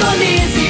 Indonésia.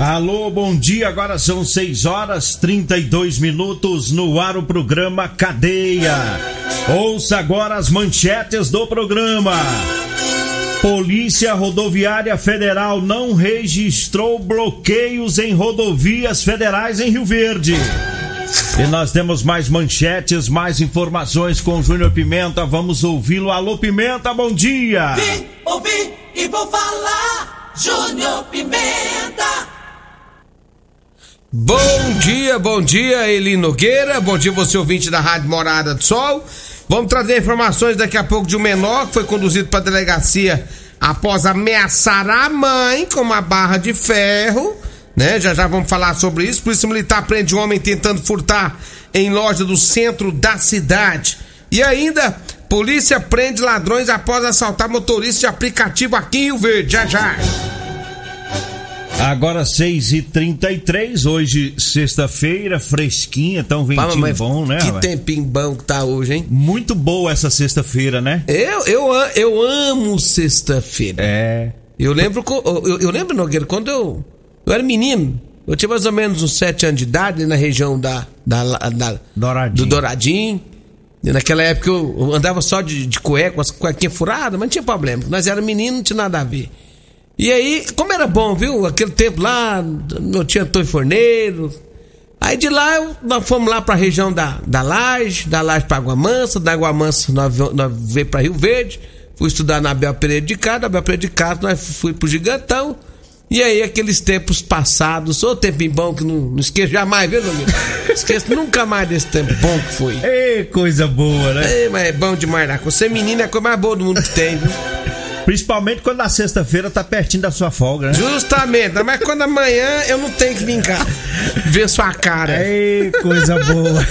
Alô, bom dia. Agora são 6 horas 32 minutos no ar o programa Cadeia. Ouça agora as manchetes do programa. Polícia Rodoviária Federal não registrou bloqueios em rodovias federais em Rio Verde. E nós temos mais manchetes, mais informações com o Júnior Pimenta. Vamos ouvi-lo. Alô, Pimenta, bom dia. Vim, ouvi e vou falar. Júnior Pimenta. Bom dia, bom dia, Eli Nogueira. Bom dia, você ouvinte da Rádio Morada do Sol. Vamos trazer informações daqui a pouco de um menor que foi conduzido para a delegacia após ameaçar a mãe com uma barra de ferro. Né? Já já vamos falar sobre isso. Polícia Militar prende um homem tentando furtar em loja do centro da cidade. E ainda, polícia prende ladrões após assaltar motorista de aplicativo aqui em Rio Verde. Já já. Agora 6 e 33 hoje sexta-feira, fresquinha, tão ventinho mas bom, né? Que tempinho bom que tá hoje, hein? Muito boa essa sexta-feira, né? Eu, eu, eu amo sexta-feira. É. Eu lembro, eu, eu lembro, Nogueira, quando eu, eu era menino, eu tinha mais ou menos uns sete anos de idade na região da, da, da- Douradinho. do Douradinho. E naquela época eu, eu andava só de, de cueca, com as cuequinhas furadas, mas não tinha problema. Nós era menino, não tinha nada a ver. E aí, como era bom, viu? Aquele tempo lá, não tinha Antônio Forneiro. Aí de lá, nós fomos lá pra região da, da Laje, da Laje pra Água Mansa, da Água Mansa nós, nós veio pra Rio Verde, fui estudar na Abel Pereira de Castro, da Abel Pereira de Castro nós fui pro Gigantão. E aí, aqueles tempos passados, ô tempinho bom que não, não esqueço jamais, viu, Domingo? Esqueço nunca mais desse tempo bom que foi. Ei, coisa boa, né? Ei, mas é bom demais, né? Você menino é a coisa mais boa do mundo que tem, viu? Principalmente quando a sexta-feira tá pertinho da sua folga, né? Justamente, mas quando amanhã eu não tenho que vir cá ver sua cara. Ei, coisa boa.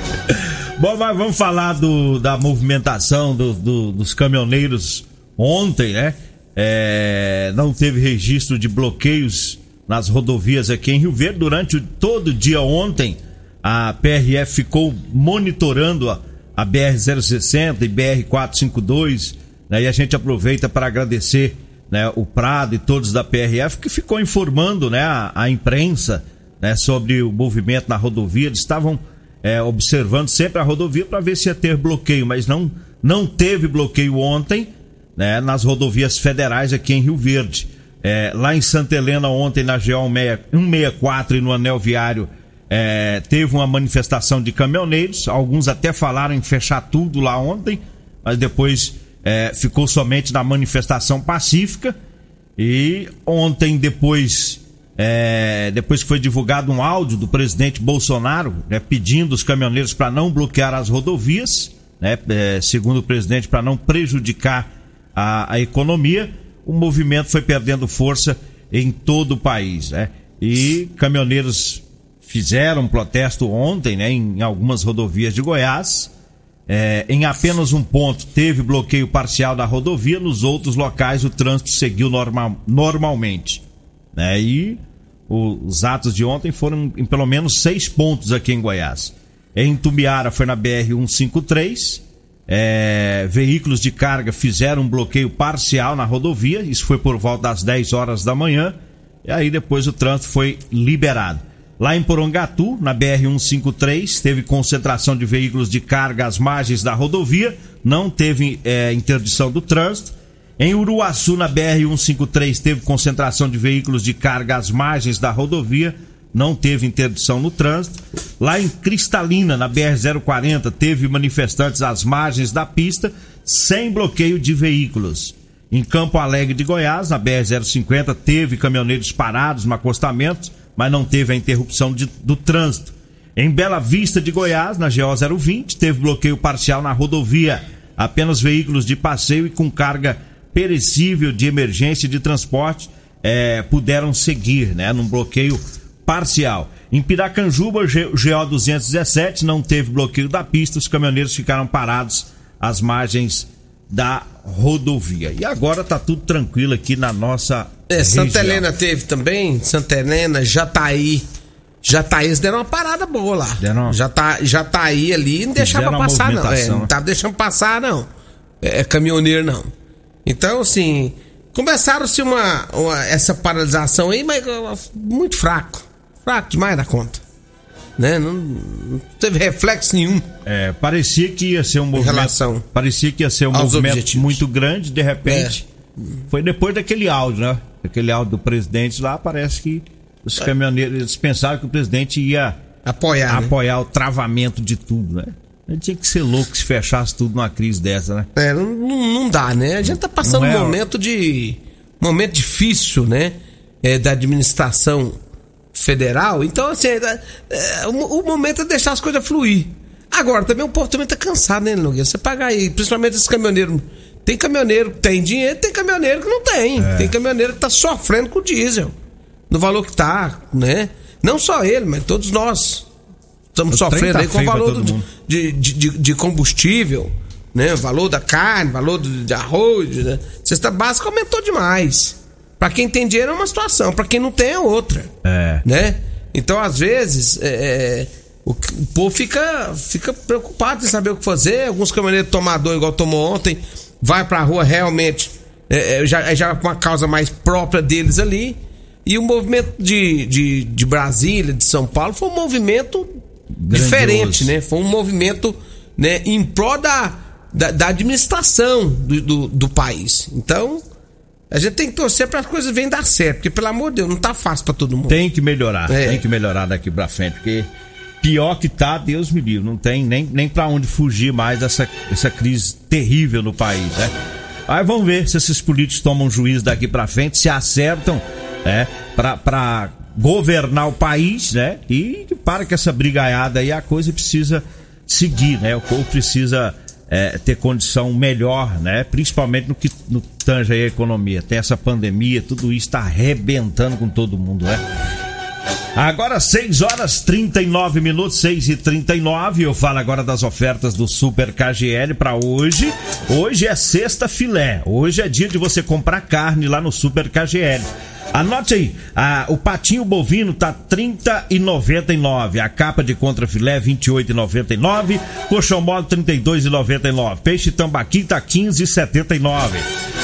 Bom, mas vamos falar do, da movimentação do- do- dos caminhoneiros ontem, né? É, não teve registro de bloqueios nas rodovias aqui em Rio Verde. Durante todo o dia ontem, a PRF ficou monitorando a, a BR-060 e BR-452. Né? E a gente aproveita para agradecer né, o Prado e todos da PRF que ficou informando né, a, a imprensa né, sobre o movimento na rodovia. Eles estavam é, observando sempre a rodovia para ver se ia ter bloqueio, mas não, não teve bloqueio ontem né, nas rodovias federais aqui em Rio Verde. É, lá em Santa Helena, ontem, na GO 164 e no Anel Viário, é, teve uma manifestação de caminhoneiros. Alguns até falaram em fechar tudo lá ontem, mas depois é, ficou somente na manifestação pacífica. E ontem, depois, é, depois que foi divulgado um áudio do presidente Bolsonaro, né, pedindo os caminhoneiros para não bloquear as rodovias, né, é, segundo o presidente, para não prejudicar a, a economia, o movimento foi perdendo força em todo o país. Né? E caminhoneiros fizeram um protesto ontem né, em algumas rodovias de Goiás. É, em apenas um ponto teve bloqueio parcial da rodovia, nos outros locais o trânsito seguiu normal, normalmente. Né? E os atos de ontem foram em pelo menos seis pontos aqui em Goiás. Em Tumbiara foi na BR-153. É, veículos de carga fizeram um bloqueio parcial na rodovia. Isso foi por volta das 10 horas da manhã. E aí depois o trânsito foi liberado. Lá em Porongatu, na BR-153, teve concentração de veículos de carga às margens da rodovia. Não teve é, interdição do trânsito. Em Uruaçu, na BR-153, teve concentração de veículos de carga às margens da rodovia não teve interdição no trânsito. Lá em Cristalina, na BR-040, teve manifestantes às margens da pista, sem bloqueio de veículos. Em Campo Alegre de Goiás, na BR-050, teve caminhoneiros parados no acostamento, mas não teve a interrupção de, do trânsito. Em Bela Vista de Goiás, na GO 020, teve bloqueio parcial na rodovia. Apenas veículos de passeio e com carga perecível de emergência de transporte eh, puderam seguir, né, num bloqueio parcial. Em Piracanjuba, GO 217 não teve bloqueio da pista, os caminhoneiros ficaram parados às margens da rodovia. E agora tá tudo tranquilo aqui na nossa É, região. Santa Helena teve também, Santa Helena, Jataí. Jataí eles deram uma parada boa lá. Deram tá, já tá aí ali, não deixava passar não. É, não tava deixando passar não. É, é caminhoneiro não. Então assim, começaram-se uma, uma- essa paralisação aí, mas muito fraco. Fraco demais da conta. Né? Não, não teve reflexo nenhum. É, parecia que ia ser um movimento. relação parecia que ia ser um movimento objetivos. muito grande, de repente. Foi depois daquele áudio, né? Aquele áudio do presidente lá, parece que os caminhoneiros eles pensaram que o presidente ia Apoiar, né? apoiar o travamento de tudo, né? Ele tinha que ser louco se fechasse tudo numa crise dessa, né? É, não, não dá, né? A gente tá passando é, um momento de. momento difícil, né? É, da administração federal. Então, assim, é, é, o, o momento é deixar as coisas fluir. Agora, também o povo também tá cansado, né, Nogueira? Você pagar aí, principalmente esses caminhoneiros. Tem caminhoneiro que tem dinheiro, tem caminhoneiro que não tem. É. Tem caminhoneiro que tá sofrendo com o diesel. No valor que tá, né? Não só ele, mas todos nós. Estamos O sofrendo tá aí com o valor do- de, de, de, combustível, né? O valor da carne, valor do- de arroz, né? Cesta básica aumentou demais. Pra quem tem dinheiro é uma situação, pra quem não tem é outra. É. Né? Então, às vezes, é, é, o, o povo fica, fica preocupado em saber o que fazer. Alguns caminhoneiros tomador, igual tomou ontem, vai pra rua realmente, é, é, já, já com uma causa mais própria deles ali. E o movimento de, de, de Brasília, de São Paulo, foi um movimento Grandioso. diferente, né? Foi um movimento né, em prol da, da, da administração do, do, do país. Então, a gente tem que torcer para as coisas venham dar certo, porque, pelo amor de Deus, não tá fácil para todo mundo. Tem que melhorar, É. tem que melhorar daqui pra frente, porque pior que tá, Deus me livre, não tem nem, nem pra onde fugir mais dessa, dessa crise terrível no país, né? Aí vamos ver se esses políticos tomam juízo daqui pra frente, se acertam, né, pra governar o país, né? E que para com essa brigaiada aí, a coisa precisa seguir, né? O povo precisa é, ter condição melhor, né? Principalmente no que no tange aí a economia. Tem essa pandemia, tudo isso tá arrebentando com todo mundo, né? Agora 6 horas 39 minutos, 6 e 39 Eu falo agora das ofertas do Super KGL para hoje. Hoje é sexta filé. Hoje é dia de você comprar carne lá no Super KGL. Anote aí, ah, o patinho bovino tá R$ 30,99. A capa de contrafilé R$ 28,99. Colchão mole R$ 32,99. Peixe tambaqui tá R$ 15,79.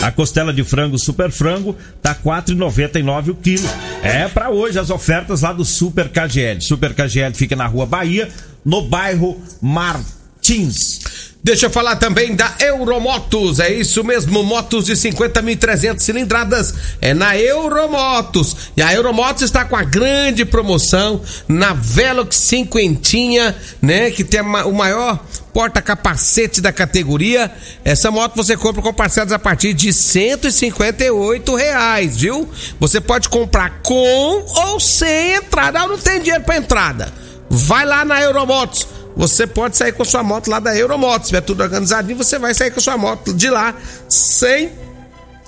A costela de frango super frango tá R$ 4,99 o quilo. É pra hoje as ofertas lá do Super KGL. Super KGL fica na Rua Bahia, no bairro Martins. Deixa eu falar também da Euromotos, é isso mesmo, motos de 50.300 cilindradas, é na Euromotos. E a Euromotos está com a grande promoção na Velox cinquentinha, né, que tem o maior porta-capacete da categoria. Essa moto você compra com parcelas a partir de 158 reais, viu? Você pode comprar com ou sem entrada. Ah, não tem dinheiro para entrada. Vai lá na Euromotos. Você pode sair com sua moto lá da Euromotos. Se tiver tudo organizadinho, você vai sair com sua moto de lá sem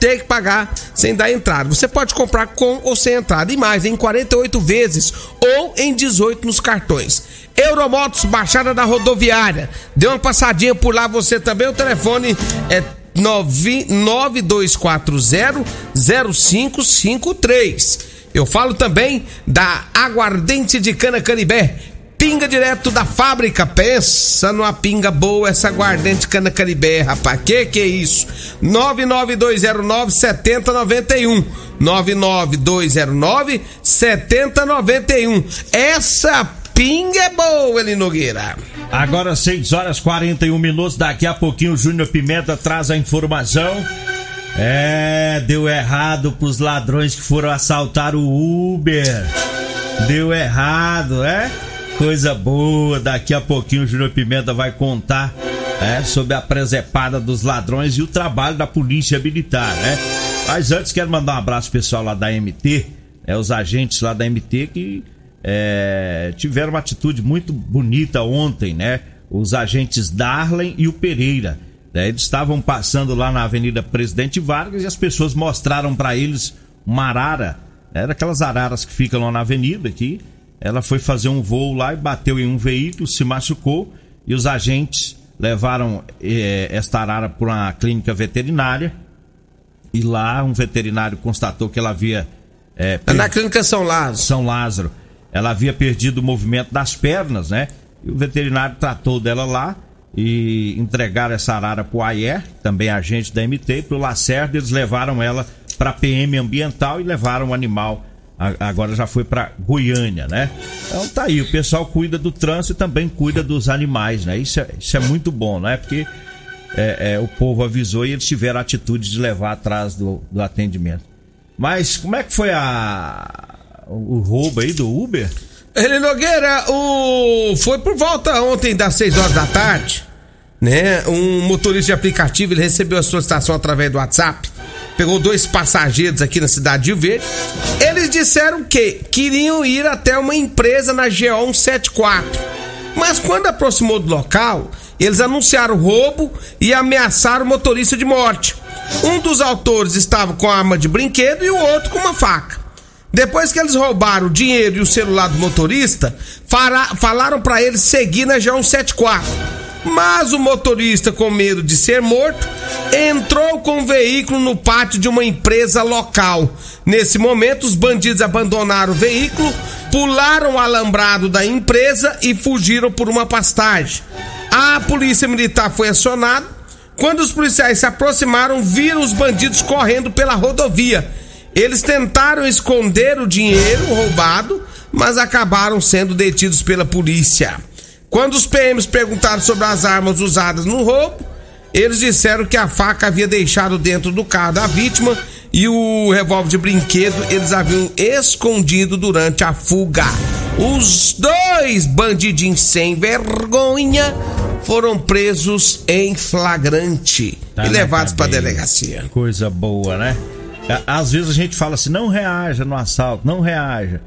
ter que pagar sem dar entrada. Você pode comprar com ou sem entrada. E mais, em 48 vezes ou em 18 nos cartões. Euromotos, Baixada da Rodoviária. Dê uma passadinha por lá você também. O telefone é 9240-0553. Eu falo também da Aguardente de Cana Canibé. Pinga direto da fábrica. Pensa numa pinga boa essa aguardente Cana Canibé, rapaz. Que que é isso? 99209-7091. 99209-7091. Essa pinga é boa, Eli Nogueira. Agora 6 horas 41 minutos. Daqui a pouquinho o Júnior Pimenta traz a informação. É, deu errado pros ladrões que foram assaltar o Uber. Deu errado, é? Coisa boa. Daqui a pouquinho o Júnior Pimenta vai contar é, sobre a presepada dos ladrões e o trabalho da polícia militar, né? Mas antes quero mandar um abraço pessoal lá da MT, é, os agentes lá da MT que é, tiveram uma atitude muito bonita ontem, né? Os agentes Darlen e o Pereira. né? Eles estavam passando lá na Avenida Presidente Vargas e as pessoas mostraram para eles uma arara. Era aquelas araras que ficam lá na avenida aqui. Ela foi fazer um voo lá e bateu em um veículo, se machucou e os agentes levaram eh, esta arara para uma clínica veterinária. E lá um veterinário constatou que ela havia eh, É na clínica São Lázaro. são Lázaro. Ela havia perdido o movimento das pernas, né? E o veterinário tratou dela lá e entregaram essa arara pro Ayer, também agente da MT, e pro Lacerda, eles levaram ela pra PM ambiental e levaram o animal. Agora já foi pra Goiânia, né? Então tá aí, o pessoal cuida do trânsito e também cuida dos animais, né? Isso é, isso é muito bom, né? Porque é, é, o povo avisou e eles tiveram a atitude de levar atrás do, do atendimento. Mas como é que foi a o roubo aí do Uber? Eli Nogueira, o... foi por volta ontem das 6 horas da tarde, né? Um motorista de aplicativo, ele recebeu a solicitação através do WhatsApp, pegou dois passageiros aqui na cidade de Rio Verde. Eles disseram que queriam ir até uma empresa na GO 174. Mas quando aproximou do local, eles anunciaram roubo e ameaçaram o motorista de morte. Um dos autores estava com arma de brinquedo e o outro com uma faca. Depois que eles roubaram o dinheiro e o celular do motorista, falaram para ele seguir na G174. Mas o motorista, com medo de ser morto, entrou com o veículo no pátio de uma empresa local. Nesse momento, os bandidos abandonaram o veículo, pularam o alambrado da empresa e fugiram por uma pastagem. A polícia militar foi acionada. Quando os policiais se aproximaram, viram os bandidos correndo pela rodovia. Eles tentaram esconder o dinheiro roubado, mas acabaram sendo detidos pela polícia. Quando os PMs perguntaram sobre as armas usadas no roubo, eles disseram que a faca havia deixado dentro do carro da vítima e o revólver de brinquedo eles haviam escondido durante a fuga. Os dois bandidinhos sem vergonha foram presos em flagrante Tá e levados para cadeia. delegacia. Coisa boa, né? Às vezes a gente fala assim, não reaja no assalto, não reaja.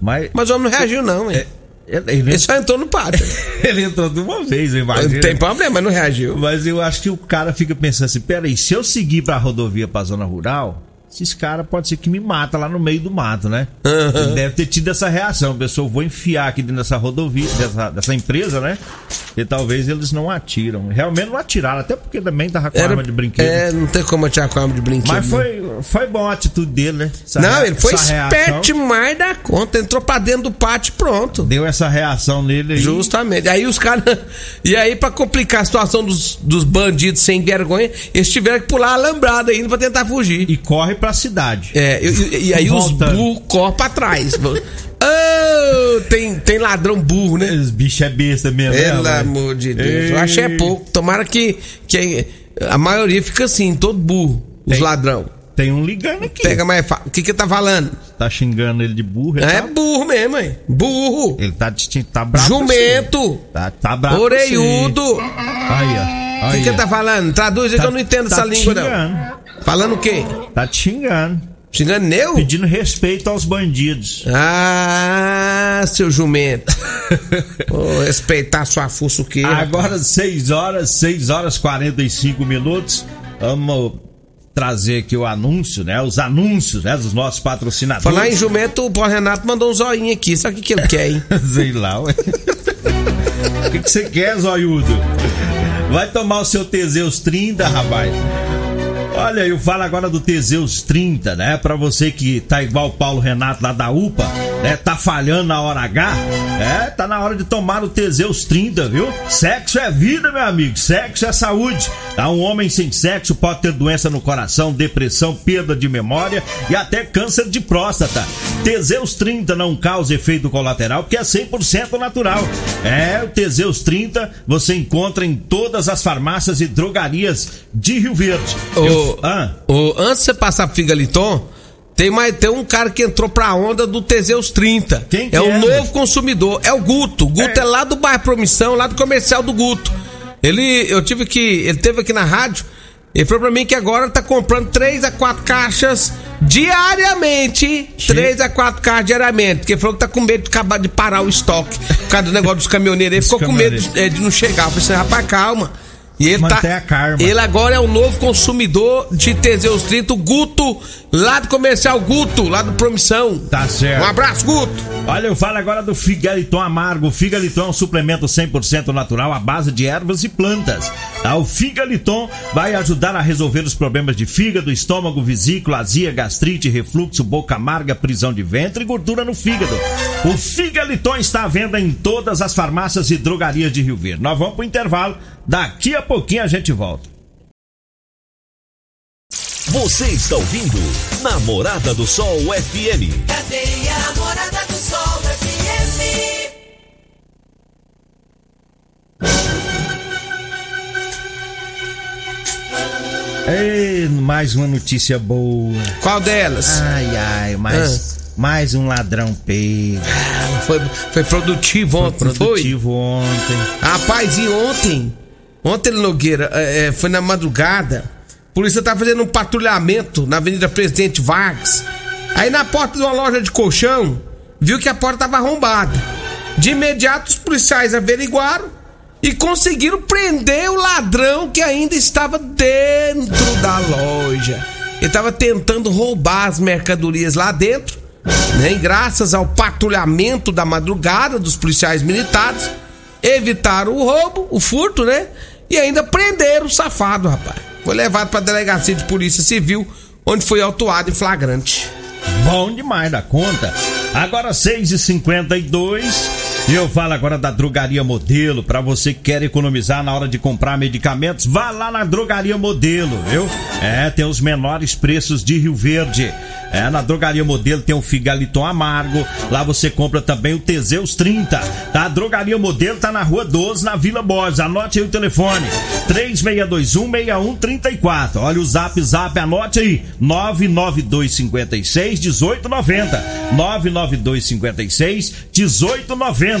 Mas Mas o homem não reagiu, não, hein? ele, ele- Ele só entrou no pátio. ele entrou de uma vez, eu imagino. Não tem problema, mas não reagiu. Mas eu acho que o cara fica pensando assim, peraí, se eu seguir pra rodovia pra zona rural, esses caras pode ser que me mata lá no meio do mato, né? Ele deve ter tido essa reação. Pessoal, vou enfiar aqui dentro dessa rodovia, dessa, dessa empresa, né? E talvez eles não atiram. Realmente não atiraram, até porque também tava com arma de brinquedo. É, não tem como atirar com arma de brinquedo. Mas né? foi, foi bom a atitude dele, né? Essa Não, ele foi esperto demais da conta. Entrou pra dentro do pátio e pronto. Deu essa reação nele aí. Justamente. Aí os caras. E aí, pra complicar a situação dos, dos bandidos sem vergonha, eles tiveram que pular a alambrada ainda pra tentar fugir. E corre pra cidade. É, e, e- aí os Voltando. burros correm pra trás. oh, tem, tem ladrão burro, né? Esse bicho é besta mesmo. né, Pelo rapaz? amor de Deus. Eu achei é pouco. Tomara que, que a maioria fica assim, todo burro. Os Tem. ladrão. Tem um ligando aqui. Pega mais fácil. O que que tá falando? Tá xingando ele de burro. Ele, É tá, burro mesmo, hein? Burro. ele tá, tá bravo. Jumento. Tá, tá bravo. Orelhudo. Aí, ó. O que que tá falando? Traduz aí que eu não entendo tá essa língua, não. Falando o quê? Tá te xingando. Xingando eu? Pedindo respeito aos bandidos. Ah, seu jumento. Vou respeitar sua fuça o quê? Agora 6 horas, 6 horas 45 minutos. Vamos trazer aqui o anúncio, né? Os anúncios, né? Dos nossos patrocinadores. Falar em jumento, o Paulo Renato mandou um zoinho aqui. Sabe o que, que ele quer, hein? Sei lá, ué. O que que você quer, Zóiudo? Vai tomar o seu Teseus 30, rapaz. Olha, eu falo agora do Teseus 30, né? Pra você que tá igual o Paulo Renato lá da UPA, né? Tá falhando na hora H, é, tá na hora de tomar o Teseus 30, viu? Sexo é vida, meu amigo, sexo é saúde. Tá? Um homem sem sexo pode ter doença no coração, depressão, perda de memória e até câncer de próstata. Teseus 30 não causa efeito colateral porque é 100% natural. É, o Teseus 30 você encontra em todas as farmácias e drogarias de Rio Verde. Eu- Ah, ô, antes de você passar pro Figaliton, tem, mais, tem um cara que entrou pra onda do Teseus 30. Quem que é o é, novo né? consumidor. É o Guto. O Guto é. É. lá do bairro Promissão, lá do comercial do Guto. Ele, eu tive que. Ele teve aqui na rádio. Ele falou pra mim que agora tá comprando 3 a 4 caixas diariamente. 3 a 4 caixas diariamente. Porque ele falou que tá com medo de acabar de parar o estoque. Por causa do negócio dos caminhoneiros. Ele ficou com medo de, é, de não chegar. Eu falei assim, rapaz, calma. E ele Manter tá. a karma. Ele agora é o novo consumidor de Teseus 30, o Guto, lá do comercial Guto, lá do Promissão. tá certo. Um abraço, Guto. Olha, eu falo agora do Figaliton Amargo. O Figaliton é um suplemento 100% natural à base de ervas e plantas. Tá? O Figaliton vai ajudar a resolver os problemas de fígado, estômago, vesícula, azia, gastrite, refluxo, boca amarga, prisão de ventre e gordura no fígado. O Figaliton está à venda em todas as farmácias e drogarias de Rio Verde. Nós vamos pro intervalo. Daqui a pouquinho a gente volta. Você está ouvindo Namorada do Sol FM. Cadeia Namorada do Sol FM. Ei, mais uma notícia boa. Qual delas? Ai, ai, mais, mais um ladrão pego. Foi, foi produtivo ontem, não foi? Produtivo ontem. Rapaz, e ontem? Ontem, Nogueira, é, é, foi na madrugada. A polícia tá fazendo um patrulhamento na Avenida Presidente Vargas. Aí na porta de uma loja de colchão, viu que a porta tava arrombada. De imediato, os policiais averiguaram e conseguiram prender o ladrão que ainda estava dentro da loja. Ele estava tentando roubar as mercadorias lá dentro, né? E graças ao patrulhamento da madrugada dos policiais militares, evitaram o roubo, o furto, né? E ainda prenderam o safado, rapaz. Foi levado para a delegacia de polícia civil, onde foi autuado em flagrante. Bom demais da conta. Agora 6h52 e eu falo agora da Drogaria Modelo. Pra você que quer economizar na hora de comprar medicamentos, vá lá na Drogaria Modelo, viu? É, tem os menores preços de Rio Verde. É, na Drogaria Modelo tem o Figaliton Amargo. Lá você compra também o Teseus 30. Tá? A Drogaria Modelo tá na Rua 12, na Vila Borges. Anote aí o telefone: 36216134. Olha o zap zap, anote aí: 99256 1890. 99256 1890.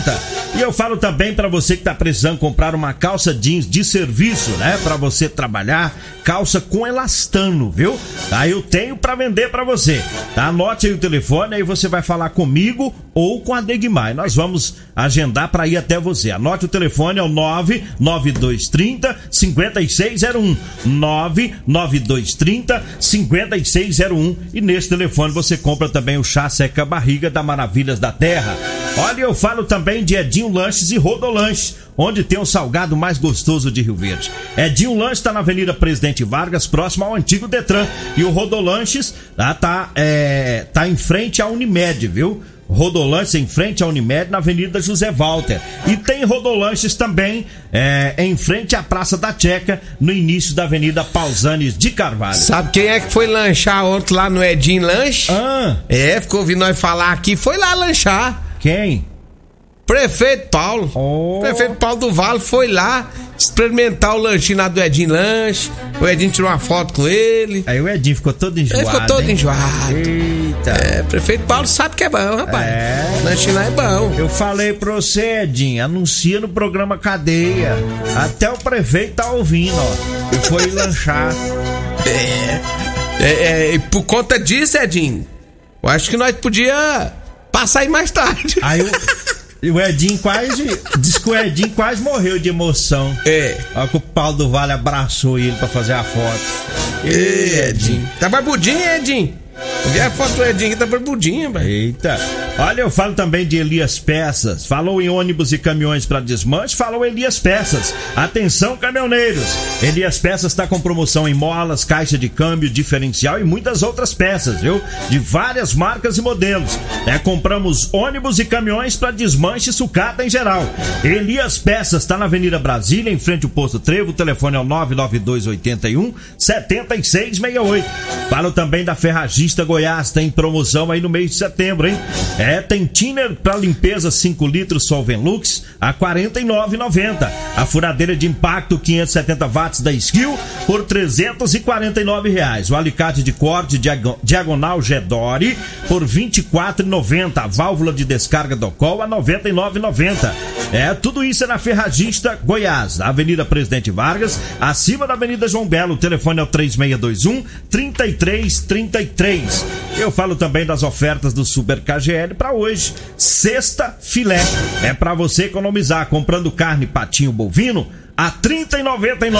E eu falo também pra você que tá precisando comprar uma calça jeans de serviço, né? Pra você trabalhar, calça com elastano, viu? Tá? Eu tenho pra vender pra você. Tá? Anote aí o telefone, aí você vai falar comigo ou com a Degmar. Nós vamos agendar pra ir até você. Anote o telefone, é o 99230 5601. 99230 5601. E nesse telefone você compra também o chá seca barriga da Maravilhas da Terra. Olha, eu falo também de Edinho Lanches e Rodolanches, onde tem o salgado mais gostoso de Rio Verde. Edinho Lanches está na Avenida Presidente Vargas, próximo ao antigo Detran. E o Rodolanches tá, tá, é, tá em frente à Unimed, viu? Rodolanches em frente à Unimed, na Avenida José Walter. E tem Rodolanches também é, em frente à Praça da Checa, no início da Avenida Pausanes de Carvalho. Sabe quem é que foi lanchar ontem lá no Edinho Lanche? Ah, É, ficou ouvindo nós falar aqui, foi lá lanchar. quem? Prefeito Paulo. Oh. Prefeito Paulo do Vale foi lá experimentar o lanchinho lá do Edinho Lanche. O Edinho tirou uma foto com ele. Aí o Edinho ficou todo enjoado. Ele ficou todo hein? enjoado. É, prefeito Paulo sabe que é bom, rapaz. É. Lanchinho lá é bom. Eu falei pra você, Edinho, anuncia no programa Cadeia. Até o prefeito tá ouvindo, ó. E foi lanchar. É, é, e por conta disso, Edinho, eu acho que nós podia passar aí mais tarde. Aí o, E o Edinho quase. Diz que o Edinho quase morreu de emoção. É. Olha que o Paulo do Vale abraçou ele pra fazer a foto. Ê, Edinho. Tá barbudinho, Edinho? Vi a foto do Edinho que tá barbudinho, velho. Eita. Olha, eu falo também de Elias Peças. Falou em ônibus e caminhões para desmanche, falou Elias Peças. Atenção, caminhoneiros. Elias Peças está com promoção em molas, caixa de câmbio, diferencial e muitas outras peças, viu? De várias marcas e modelos. É, compramos ônibus e caminhões para desmanche e sucata em geral. Elias Peças está na Avenida Brasília, em frente ao posto Trevo. O telefone é o 99281 7668. Falo também da Ferragista Goiás, tem promoção aí no mês de setembro, hein? É, tem thinner para limpeza 5 litros Solvenlux a 49,90. A furadeira de impacto 570 watts da Skill por 349 reais. O alicate de corte diago- diagonal Gedore por 24,90. A válvula de descarga do Col a 99,90. É, tudo isso é na Ferragista Goiás, na Avenida Presidente Vargas, acima da Avenida João Belo. O telefone é o 3621 3333. Eu falo também das ofertas do Super KGL para hoje. Sexta filé. É para você economizar comprando carne patinho bovino a 30,99.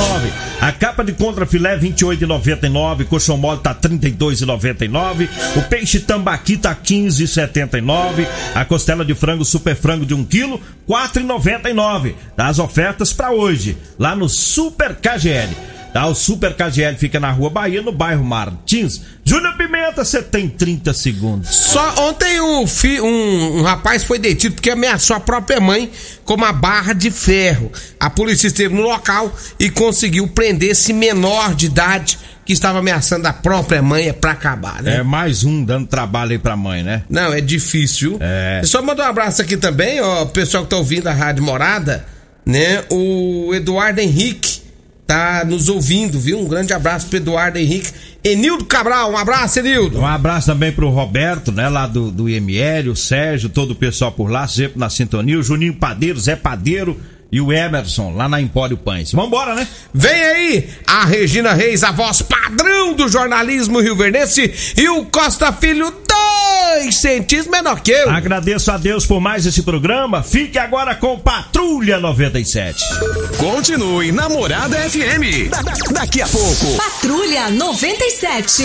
A capa de contra filé 28,99, coxão mole tá 32,99, o peixe tambaqui tá 15,79, a costela de frango super frango de 1 kg 4,99. Das ofertas para hoje, lá no Super KGL. Tá? O Super KGL fica na Rua Bahia, no bairro Martins. Júnior Pimenta, você tem 30 segundos. Só ontem um, fi- um, um rapaz foi detido porque ameaçou a própria mãe com uma barra de ferro. A polícia esteve no local e conseguiu prender esse menor de idade que estava ameaçando a própria mãe é pra acabar, né? É mais um dando trabalho aí pra mãe, né? Não, é difícil. É. Só mandar um abraço aqui também, ó, o pessoal que tá ouvindo a Rádio Morada, né? O Eduardo Henrique tá nos ouvindo, viu? Um grande abraço pro Eduardo Henrique. Enildo Cabral, um abraço, Enildo. Um abraço também pro Roberto, né, lá do, do IML, o Sérgio, todo o pessoal por lá, sempre na sintonia, o Juninho Padeiro, Zé Padeiro e o Emerson, lá na Empório Pães. Vambora, né? Vem aí a Regina Reis, a voz padrão do jornalismo rio-verdense e o Costa Filho, dois centímetros menor que eu. Agradeço a Deus por mais esse programa. Fique agora com Patrulha 97. Continue na Morada FM. Da- da- daqui a pouco. Patrulha 97.